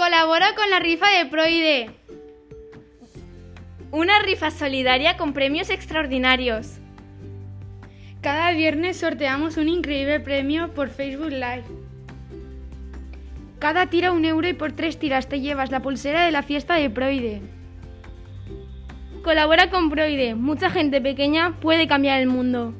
Colabora con la rifa de Proide. Una rifa solidaria con premios extraordinarios. Cada viernes sorteamos un increíble premio por Facebook Live. Cada tira un euro y por tres tiras te llevas la pulsera de la fiesta de Proide. Colabora con Proide. Mucha gente pequeña puede cambiar el mundo.